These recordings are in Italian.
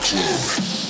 club.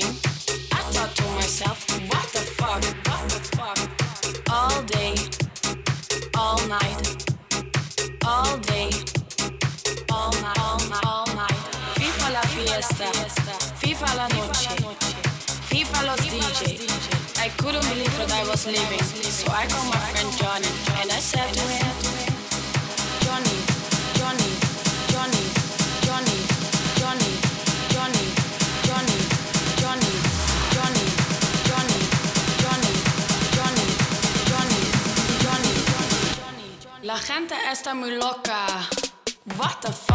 team. está muy loca. What the fuck?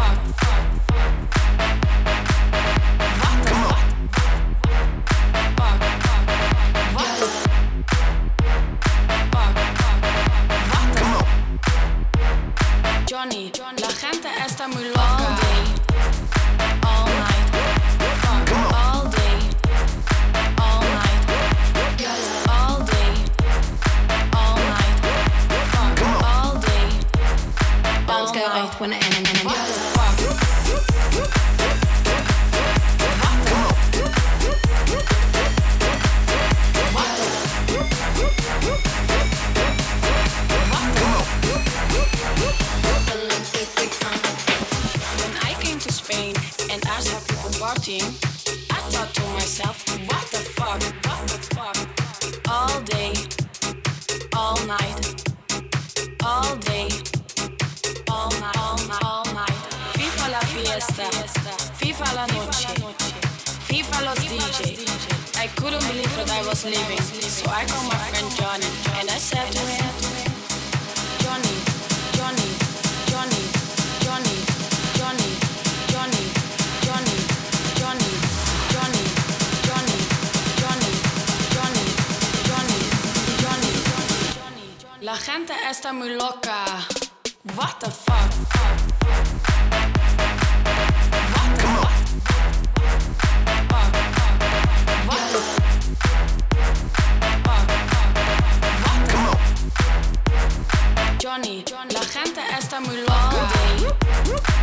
fiesta, FIFA la noche, FIFA los DJ. I couldn't believe that I was leaving, so I called my friend Johnny and I said to him, Johnny, Johnny, Johnny, Johnny, Johnny, Johnny, Johnny, Johnny, Johnny, Johnny, Johnny, Johnny, Johnny, Johnny, Johnny, Johnny. La gente está muy loca. What the fuck? Johnny, la gente está muy loco.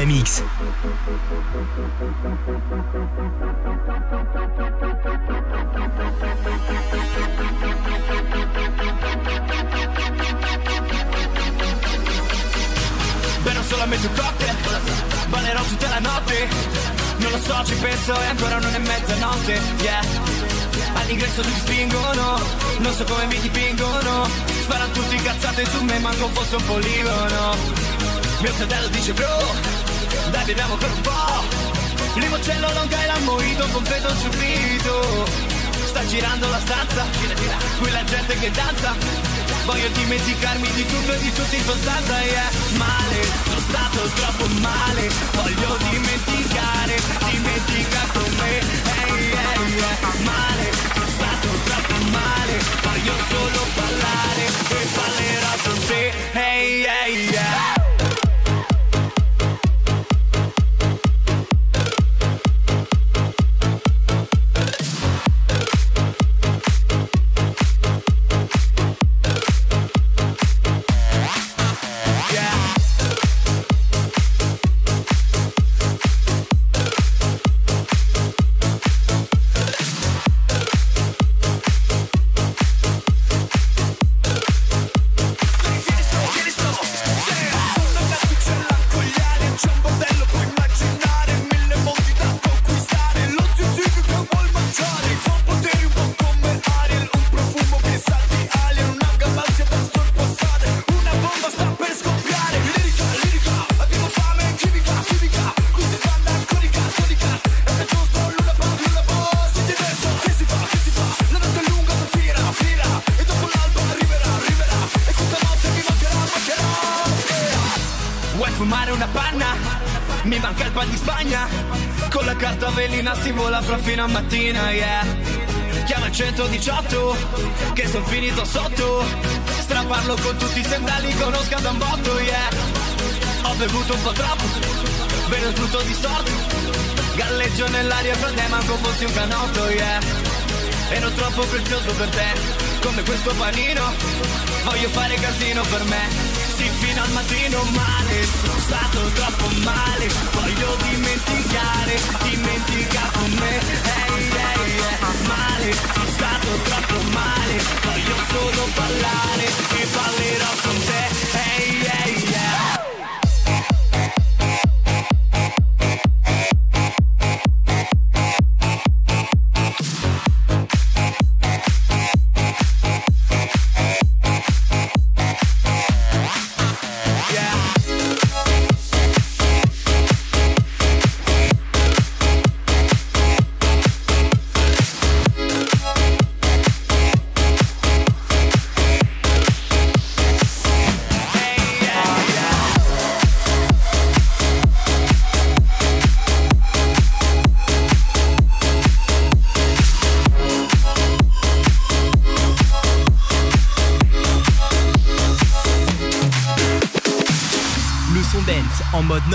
Gigamix. Bevo solamente un cocktail, ballerò tutta la notte. Non lo so, ci penso e ancora non è mezzanotte, yeah. All'ingresso tutti spingono, non so come mi dipingono. Sparano tutti incazzate su me, manco fosse un poligono. Mio fratello dice bro, dai beviamo ancora un po'. Limoncello longa e l'ha moito, completo subito. Sta girando la stanza, qui la gente che danza. Voglio dimenticarmi di tutto e di tutti in sostanza, yeah. Male, sono stato troppo male. Voglio dimenticare, dimentica con me, hey, yeah, yeah. Male, sono stato troppo male. Voglio solo ballare e ballerò con te, hey, yeah. Yeah. Il 118 Che son finito sotto. Straparlo con tutti i sendali Conosca da un botto, yeah. Ho bevuto un po' troppo Vedo tutto distorto. Galleggio nell'aria fra te manco fossi un canotto, yeah. Ero troppo prezioso per te Come questo panino. Voglio fare casino per me sì, fino al mattino male. Sono stato troppo male Voglio dimenticare Dimentica con me Male Sono stato troppo male Voglio solo ballare E ballerò con te Ehi,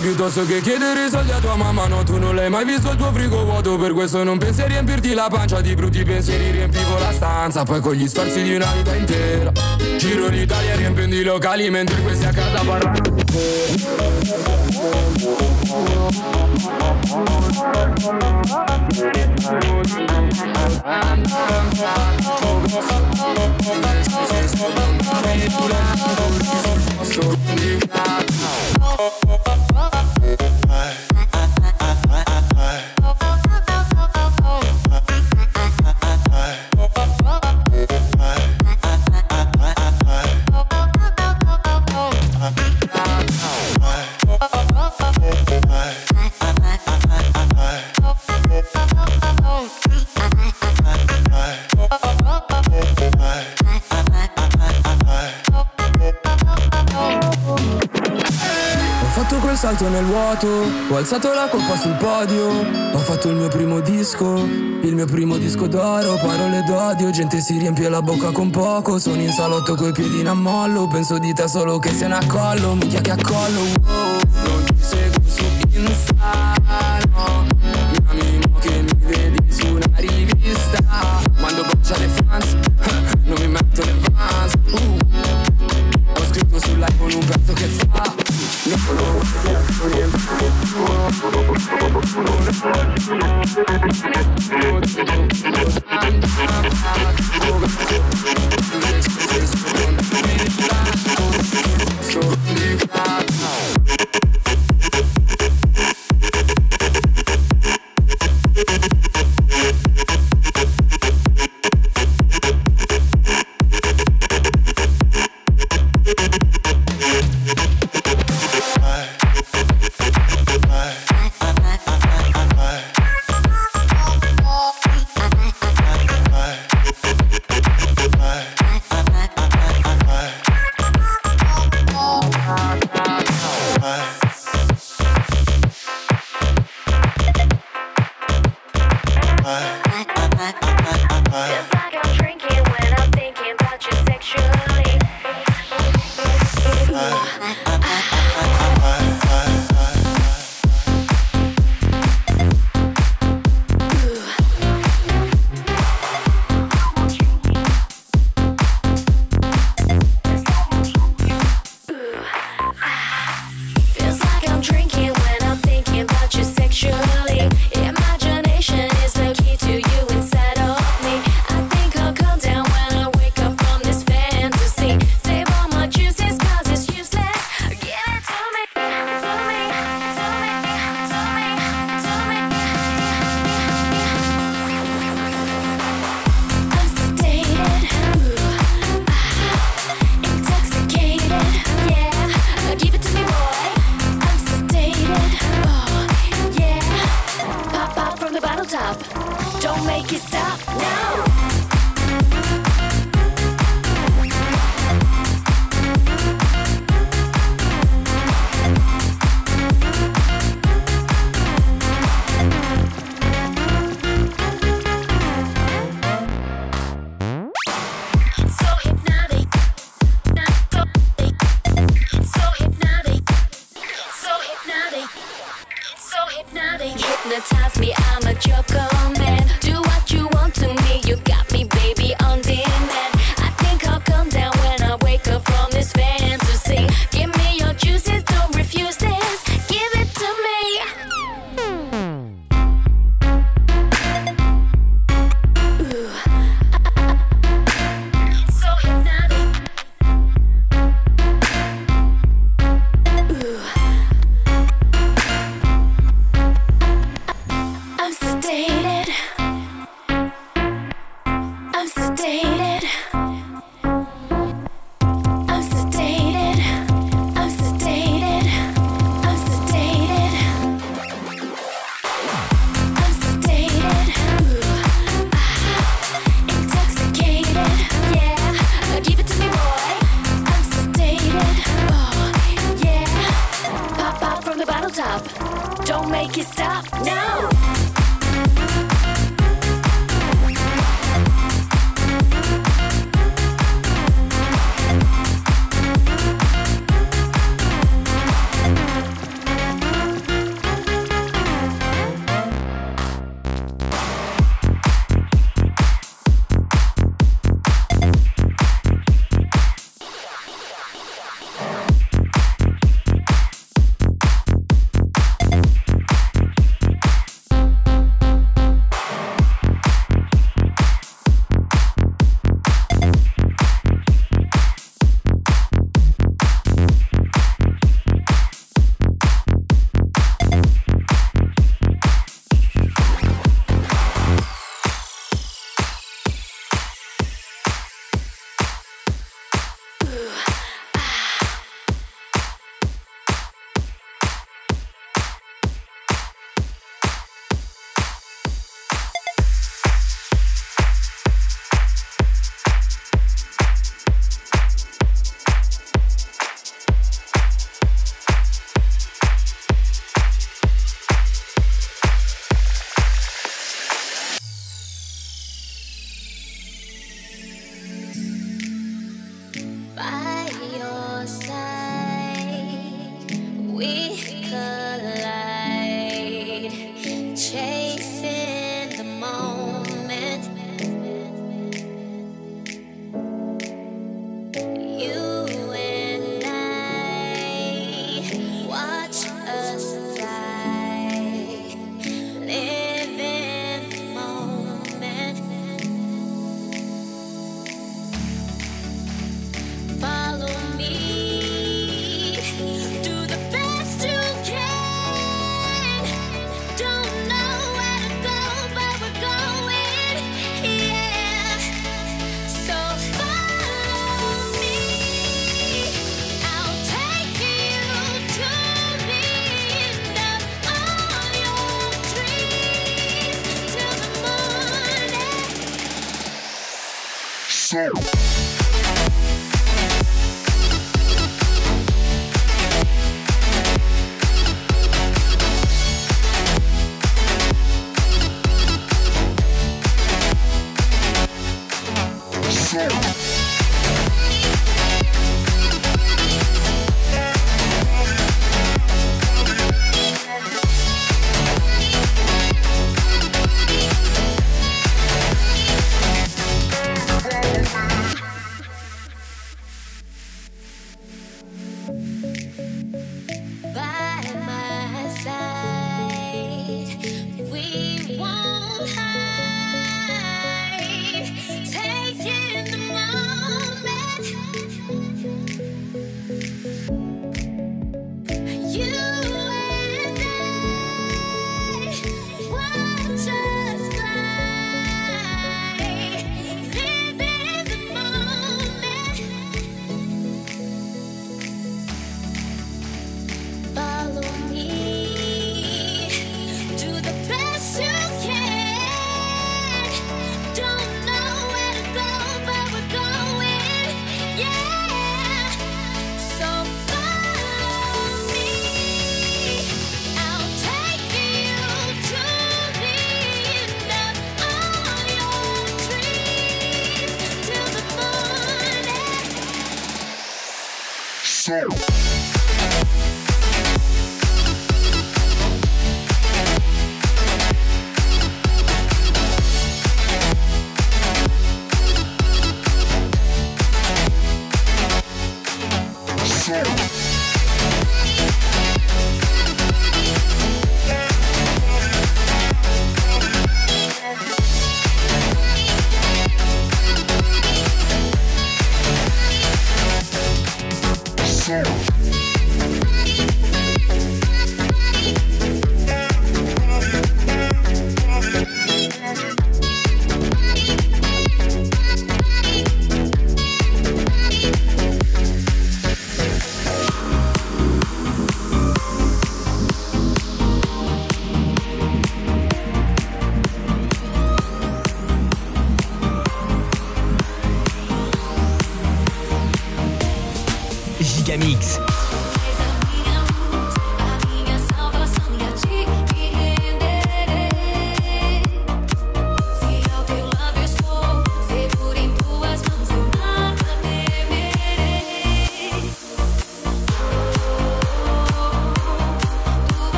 Piuttosto che chiedere soldi a tua mamma. No tu non l'hai mai visto il tuo frigo vuoto Per questo non pensi a riempirti la pancia Di brutti pensieri. Riempivo la stanza Poi con gli sforzi di una vita intera. Giro l'Italia riempendo i locali Mentre questi a casa parlano vuoto, ho alzato la coppa sul podio, ho fatto il mio primo disco, il mio primo disco d'oro, parole d'odio, gente si riempie la bocca con poco, sono in salotto coi piedi in ammollo, penso di te solo che se ne accollo, mica che accollo, wow, non ti seguo su Insta,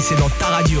c'est dans ta radio.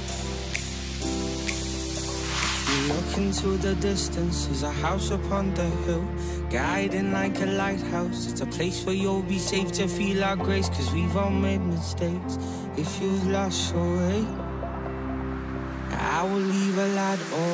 Look into the distance, there's a house upon the hill, guiding like a lighthouse. It's a place where you'll be safe to feel our grace, cause we've all made mistakes. If you've lost your way, I will leave a light on.